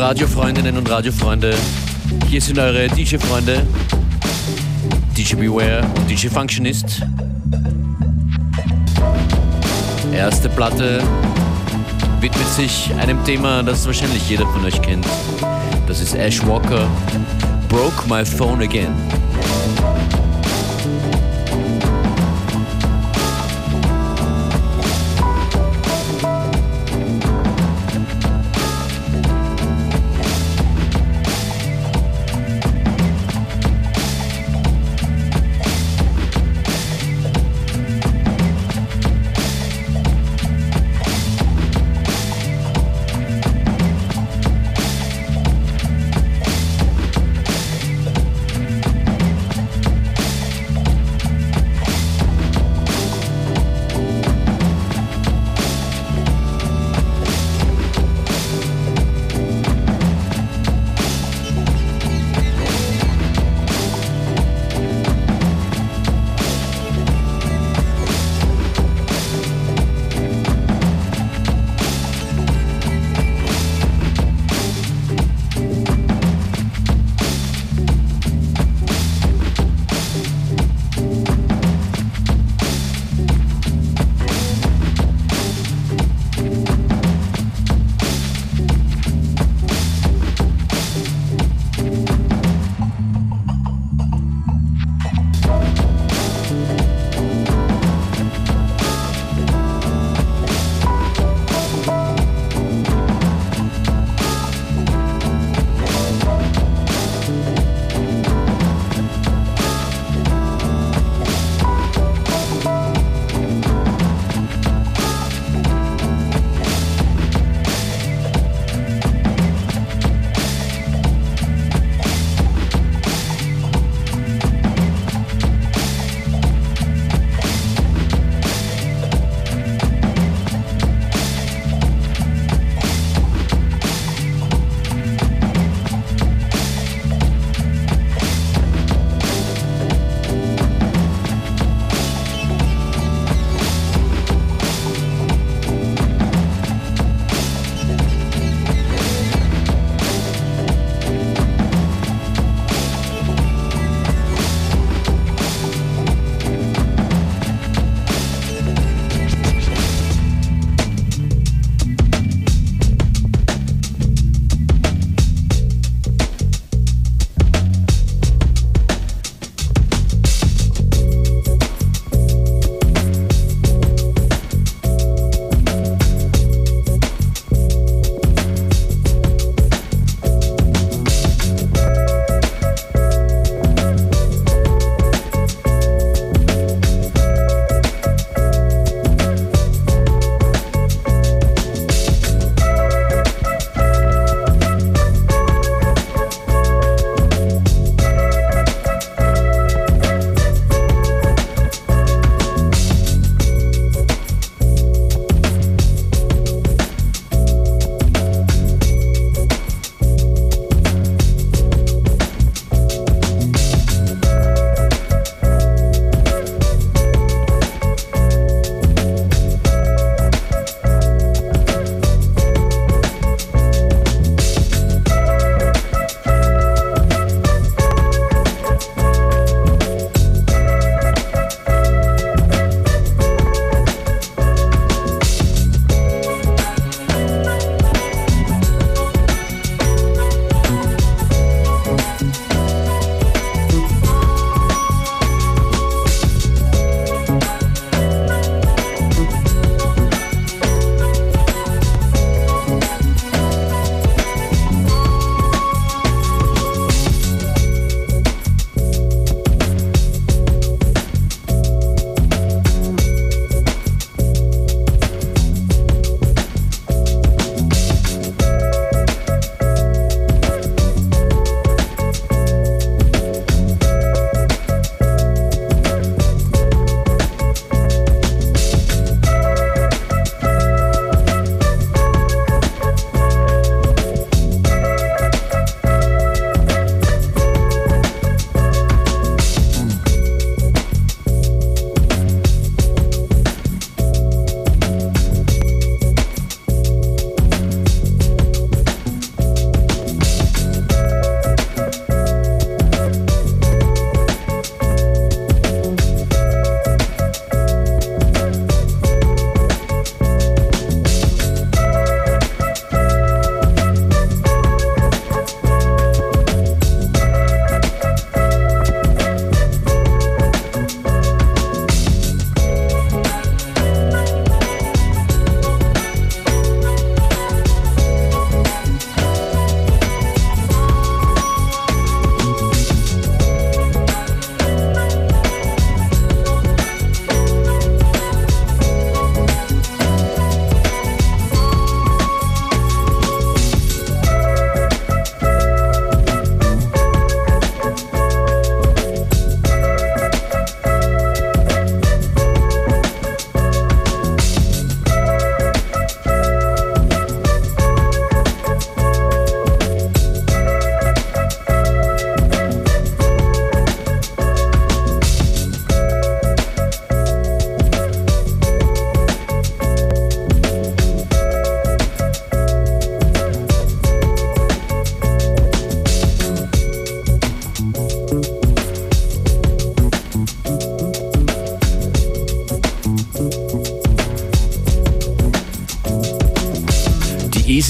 Radiofreundinnen und Radiofreunde. Hier sind eure DJ-Freunde. DJ Beware und DJ Functionist. Erste Platte widmet sich einem Thema, das wahrscheinlich jeder von euch kennt. Das ist Ash Walker. Broke my phone again.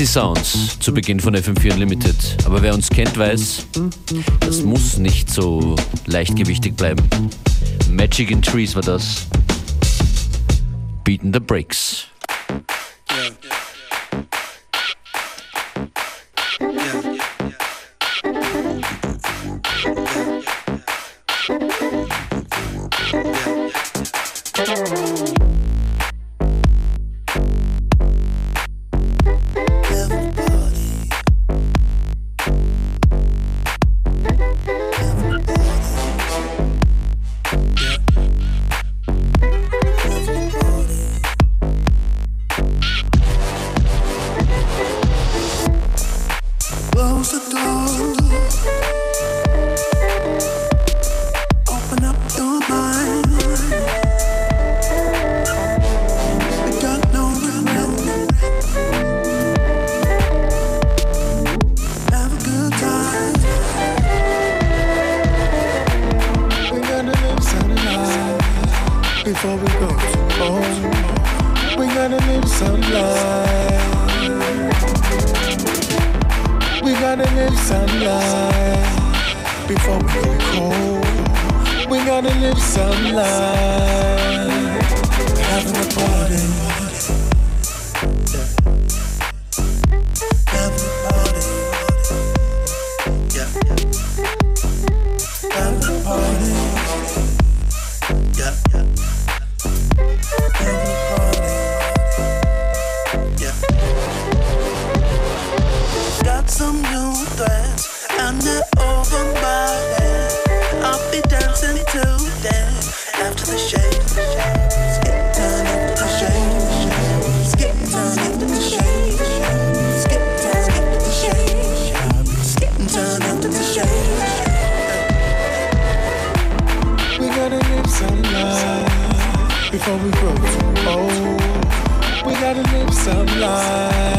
Easy Sounds zu Beginn von FM4 Unlimited. Aber wer uns kennt, weiß, das muss nicht so leichtgewichtig bleiben. Magic in Trees war das. Beaten the Breaks. before we grow too old. Oh, we gotta live some life.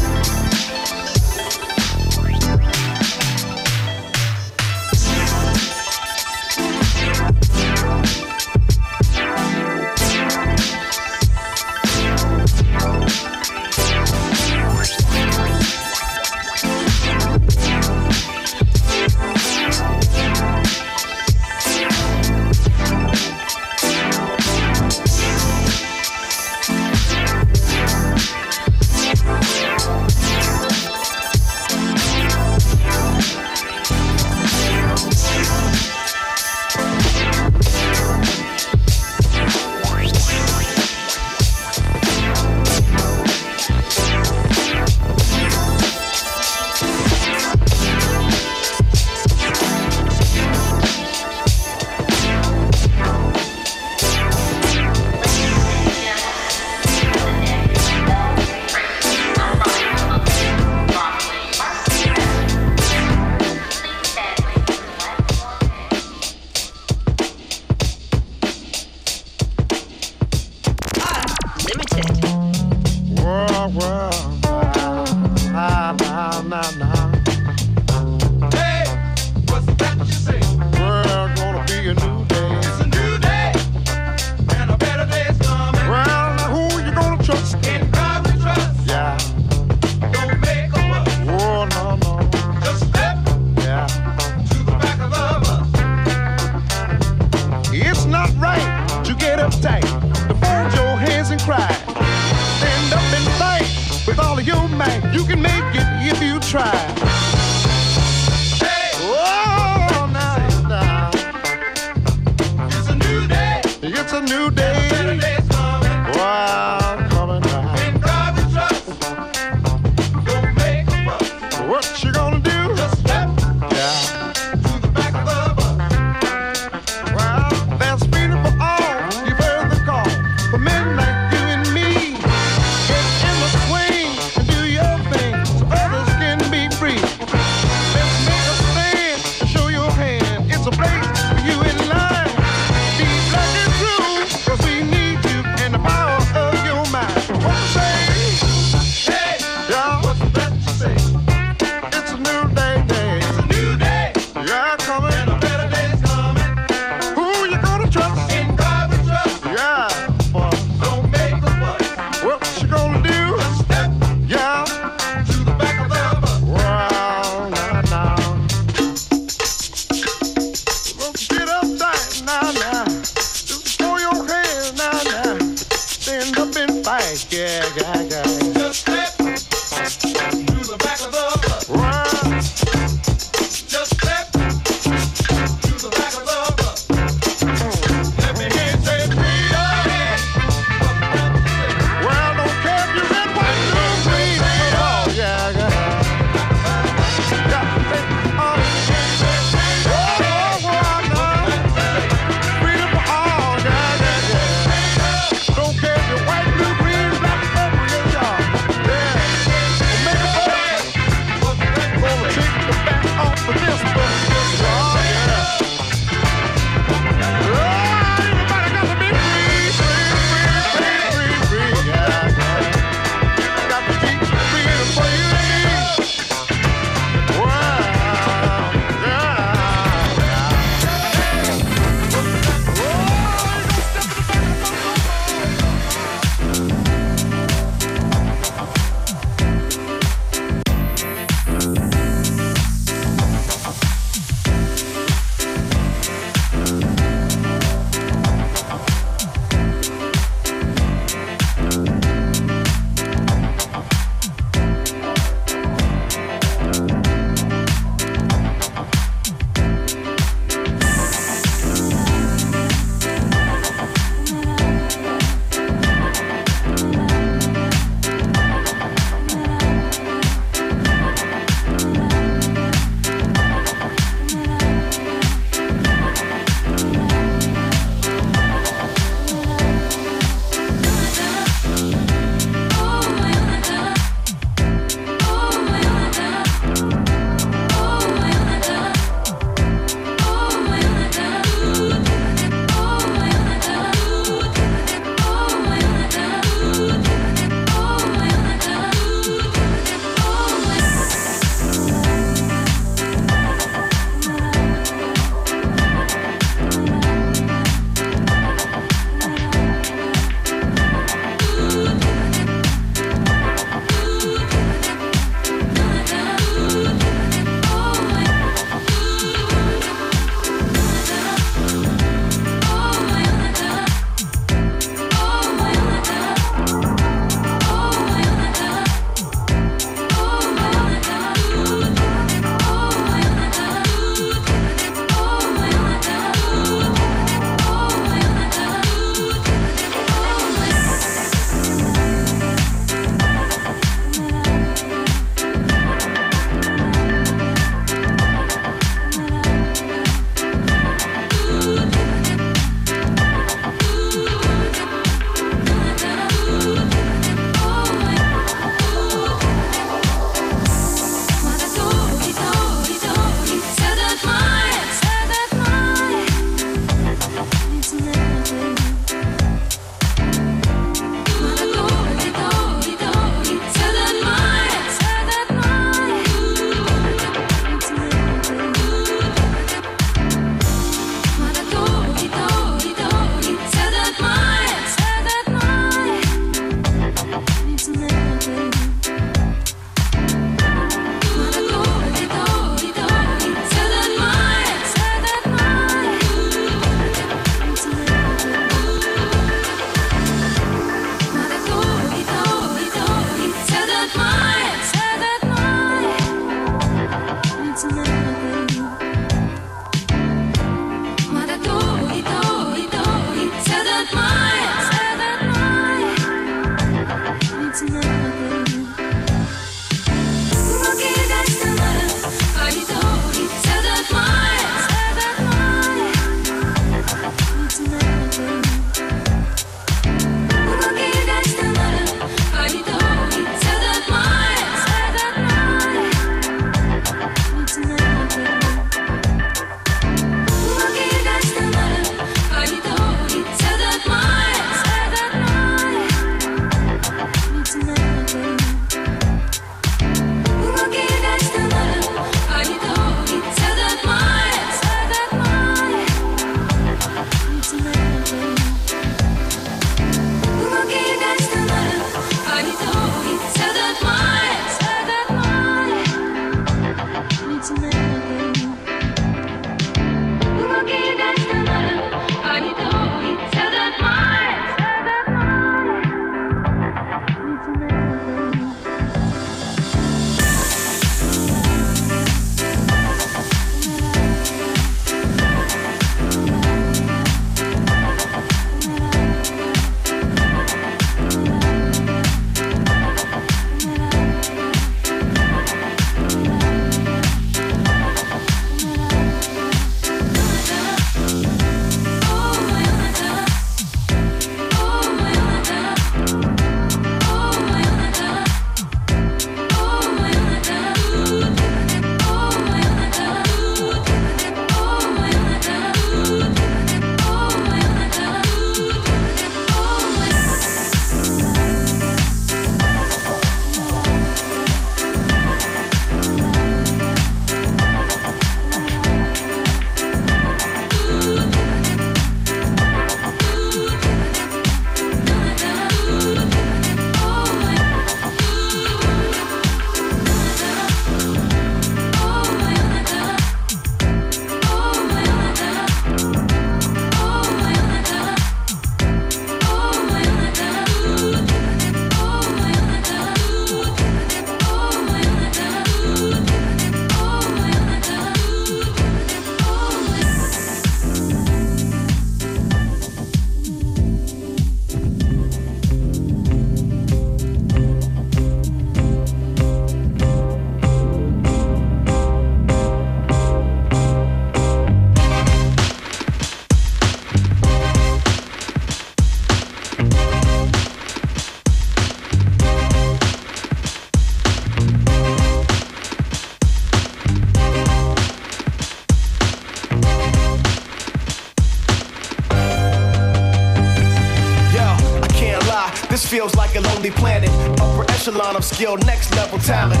A planet. Upper echelon of skill, next level talent.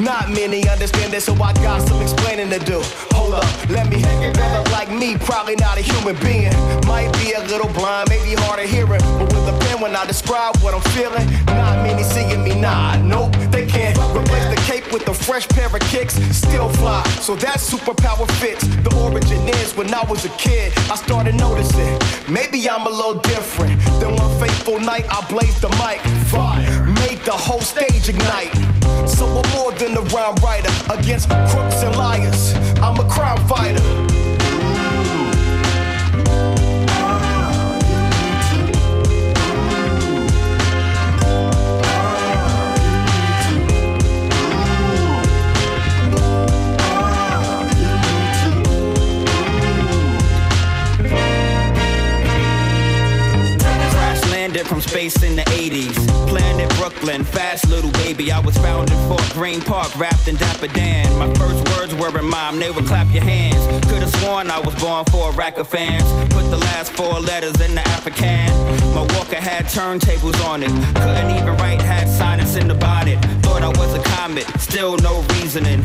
Not many understand this, so I got some explaining to do. Hold up, let me hang it. Brother like me, probably not a human being. Might be a little blind, maybe hard of hearing. When I describe what I'm feeling, not many seeing me, nah, nope. They can't replace the cape with a fresh pair of kicks. Still fly, so that superpower fits. The origin is when I was a kid, I started noticing. Maybe I'm a little different. Then one fateful night, I blazed the mic. Fire, made the whole stage ignite. So I'm more than a rhyme writer against crooks and liars. I'm a crime fighter. From space in the 80s. Planet Brooklyn, fast little baby. I was found in Fort Greene Park, wrapped in Dapper Dan. My first words were in mom, they would clap your hands. Could've sworn I was born for a rack of fans. Put the last four letters in the African. My walker had turntables on it. Couldn't even write, had silence the bonnet. Thought I was a comet, still no reasoning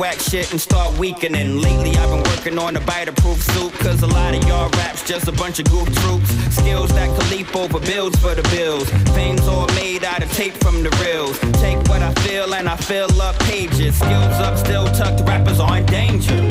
whack shit and start weakening. Lately I've been working on a biter-proof suit, cause a lot of y'all raps just a bunch of goof troops. Skills that can leap over bills for the bills. Things all made out of tape from the reels. Take what I feel and I fill up pages. Skills up, still tucked, rappers are in danger.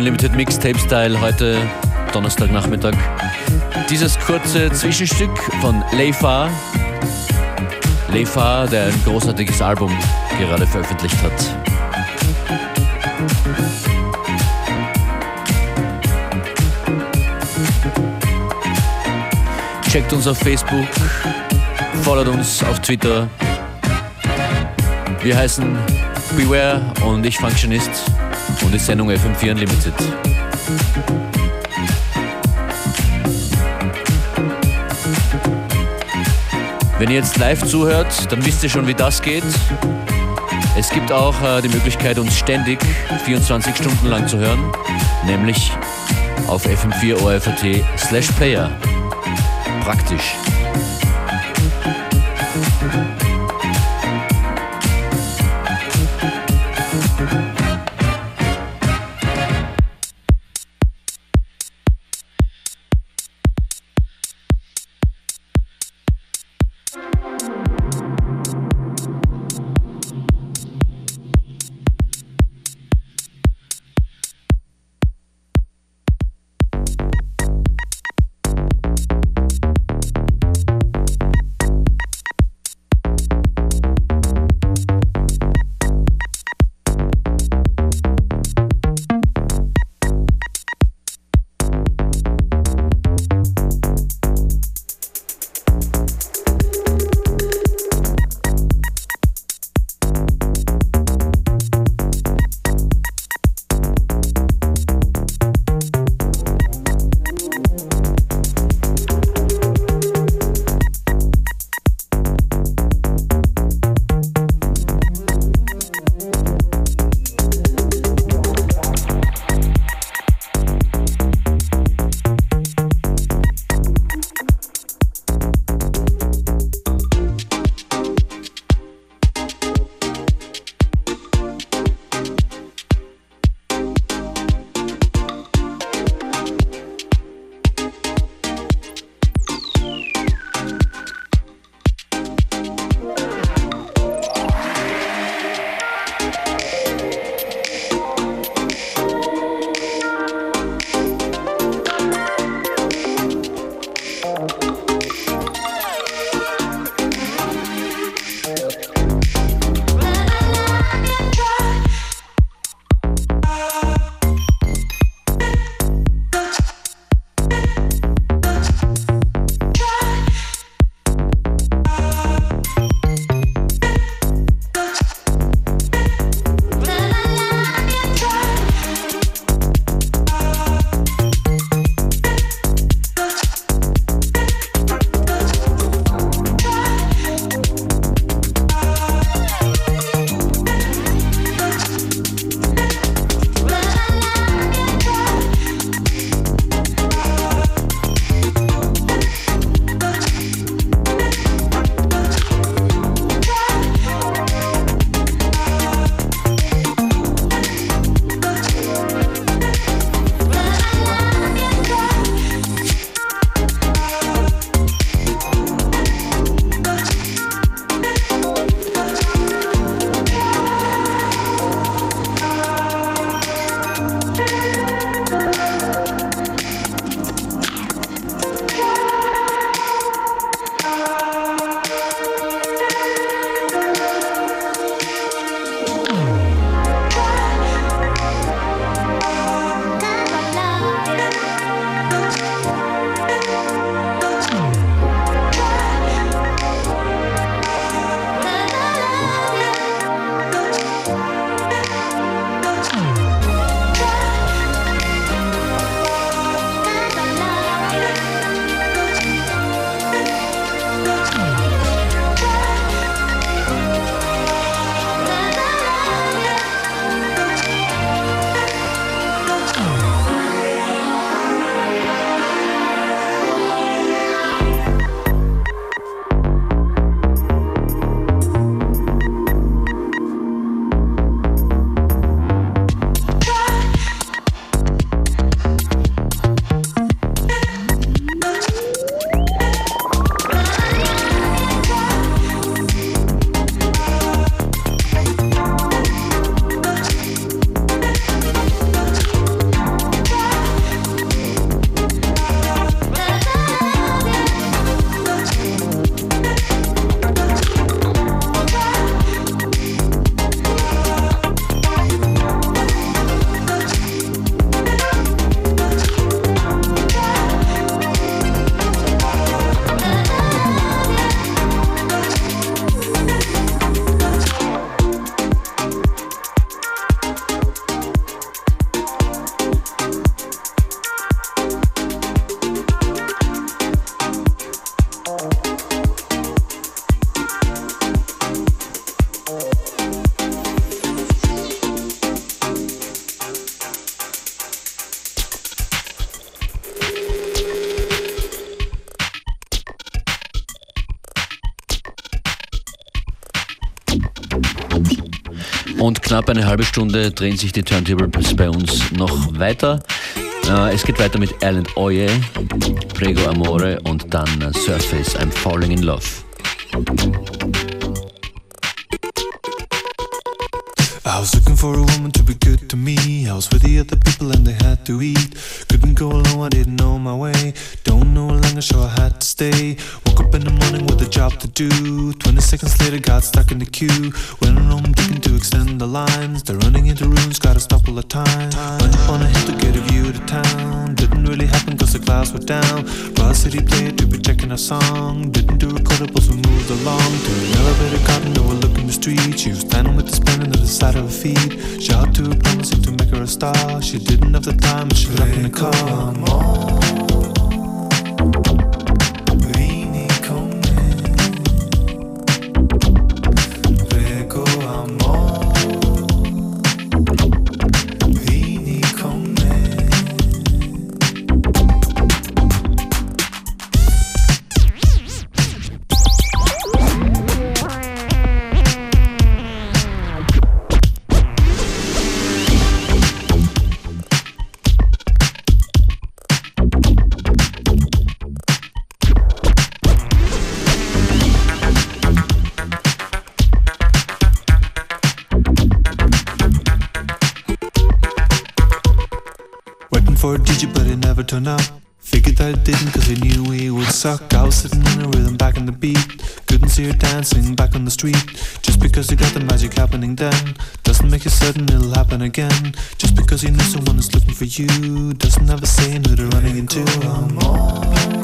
Unlimited Mixtape Style heute Donnerstagnachmittag. Dieses kurze Zwischenstück von Leifa. Leifa, der ein großartiges Album gerade veröffentlicht hat. Checkt uns auf Facebook, followt uns auf Twitter. Wir heißen Beware und ich Functionist und die Sendung FM4 Unlimited. Wenn ihr jetzt live zuhört, dann wisst ihr schon, wie das geht. Es gibt auch äh, die Möglichkeit, uns ständig 24 Stunden lang zu hören, nämlich auf fm4 orf.at slash player. Praktisch. Und knapp eine halbe Stunde drehen sich die Turntables bei uns noch weiter. Äh, es geht weiter mit Alan Oye, Prego Amore und dann Surface, I'm Falling in Love. I was looking for a woman to be good to me. I was with the other people and they had to eat. Couldn't go alone, I didn't know my way. Don't know longer, so I had to stay. Woke up in the morning with a job to do. 20 seconds later, got stuck in the queue. Went extend the lines. They're running into rooms, gotta stop all the time. Went up on a hill to get a view the town. Didn't really happen cause the clouds were down. Brought city player to be checking our song. Didn't do recordables, we moved along. To an elevator garden, overlooking the street. She was standing with the pen on the side of her feet. Shout to her, promising to make her a star. She didn't have the time, but she left in the car. For a DJ, but it never turned up. Figured that it didn't, cause he knew we would suck. I was sitting in a rhythm back in the beat. Couldn't see her dancing back on the street. Just because you got the magic happening then, doesn't make it certain it'll happen again. Just because you know someone is looking for you, doesn't a say who they're running into.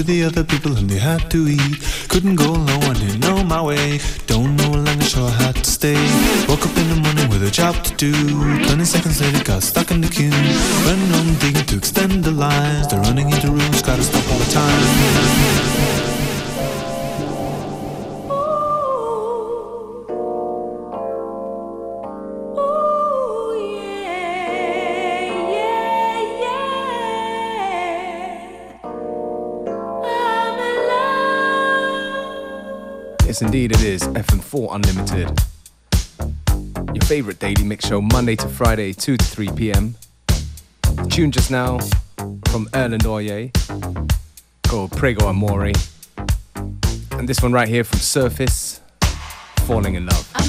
Other people and they had to eat. Couldn't go alone, I didn't know my way. Don't know longer, so I had to stay. Woke up in the morning with a job to do. 20 seconds later, got stuck in the queue. Running on digging to extend the lines. They're running into rooms, gotta stop all the time. Indeed it is. FM4 Unlimited. Your favorite daily mix show, Monday to Friday, 2 to 3 p.m. Tune just now from Erlend Øye called Prego Amore. And this one right here from Surface, Falling in Love.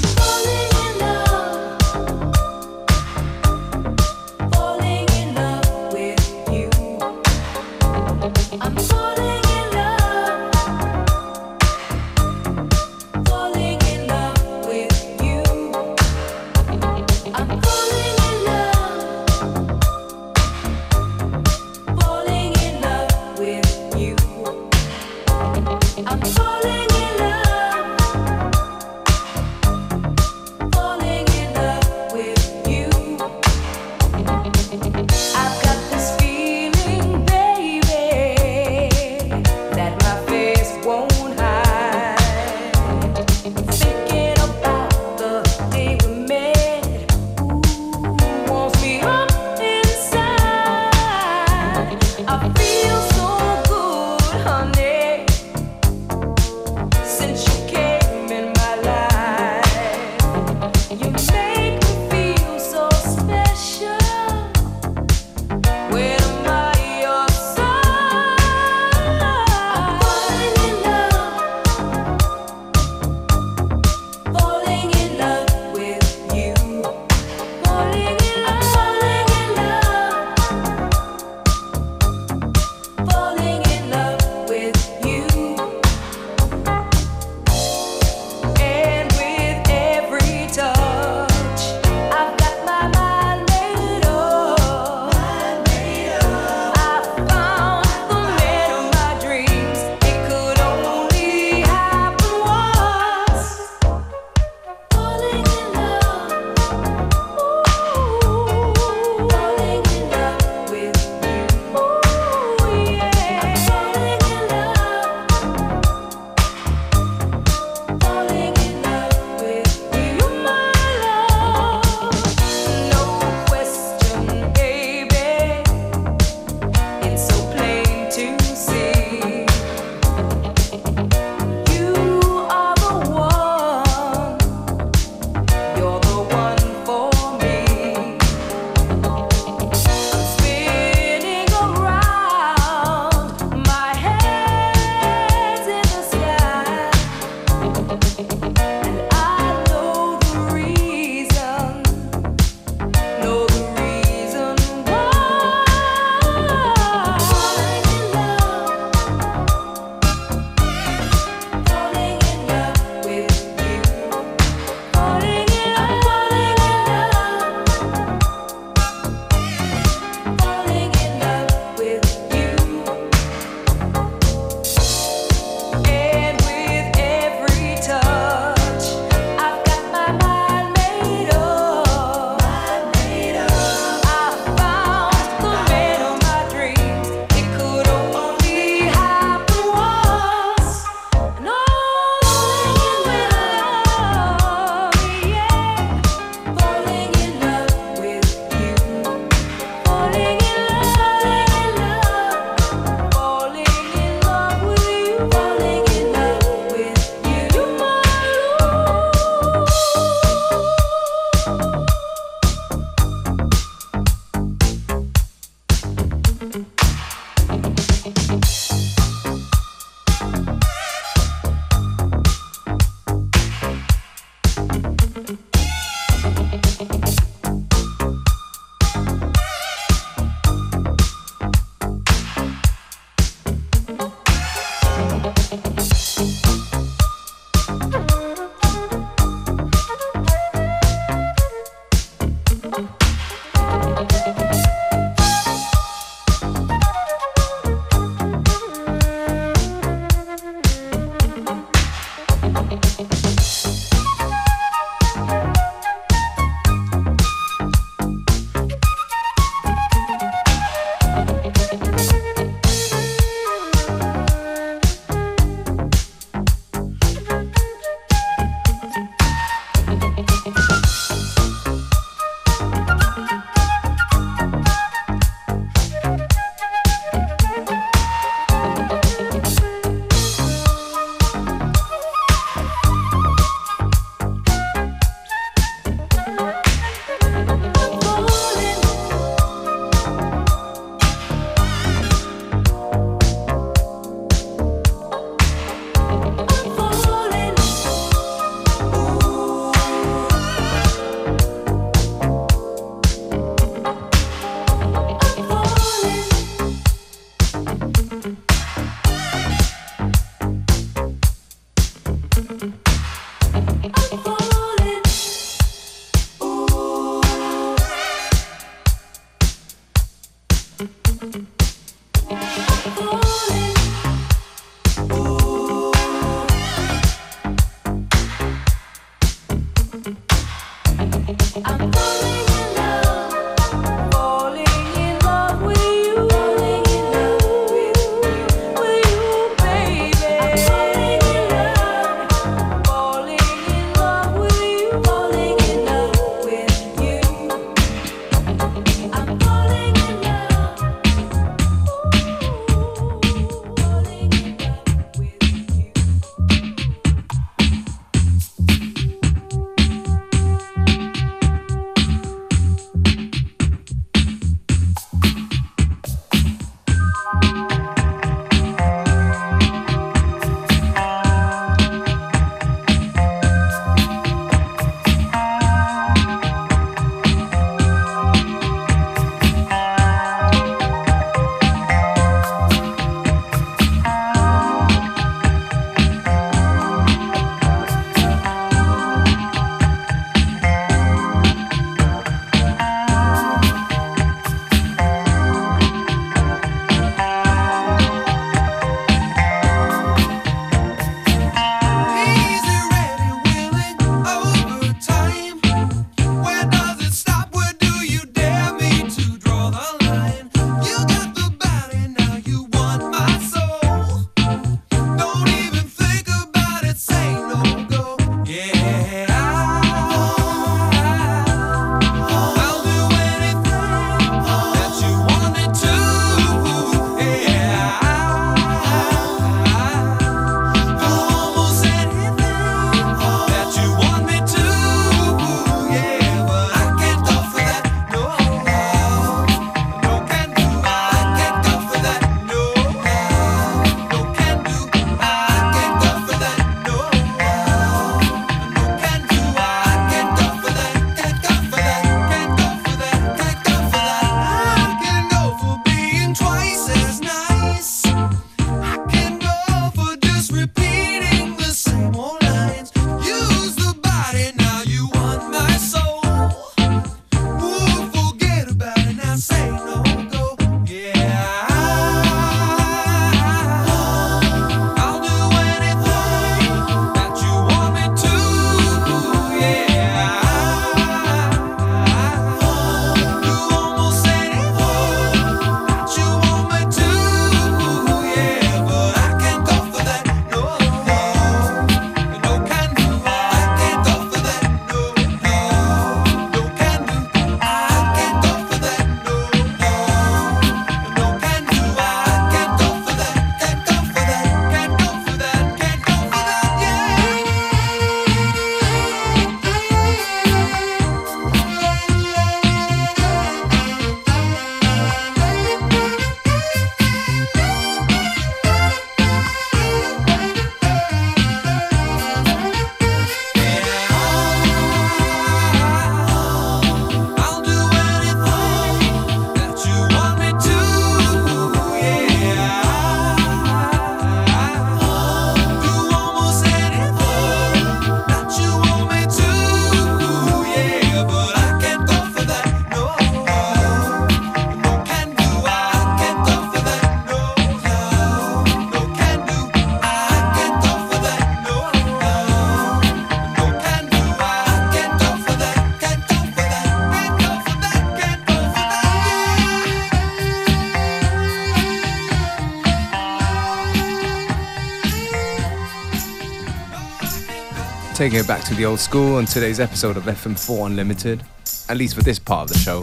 Taking it back to the old school on today's episode of FM4 Unlimited, at least for this part of the show.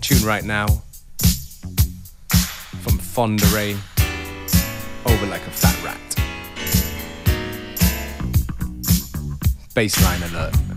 Tune right now from Fonda Rae, Over Like a Fat Rat. Baseline alert.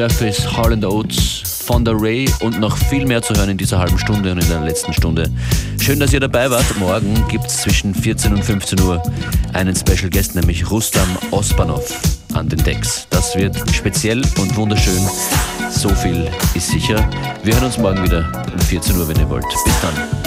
Surface, Harland Oates, Fonda Ray und noch viel mehr zu hören in dieser halben Stunde und in der letzten Stunde. Schön, dass ihr dabei wart. Morgen gibt es zwischen 14 und 15 Uhr einen Special Guest, nämlich Rustam Ospanov an den Decks. Das wird speziell und wunderschön. So viel ist sicher. Wir hören uns morgen wieder um 14 Uhr, wenn ihr wollt. Bis dann.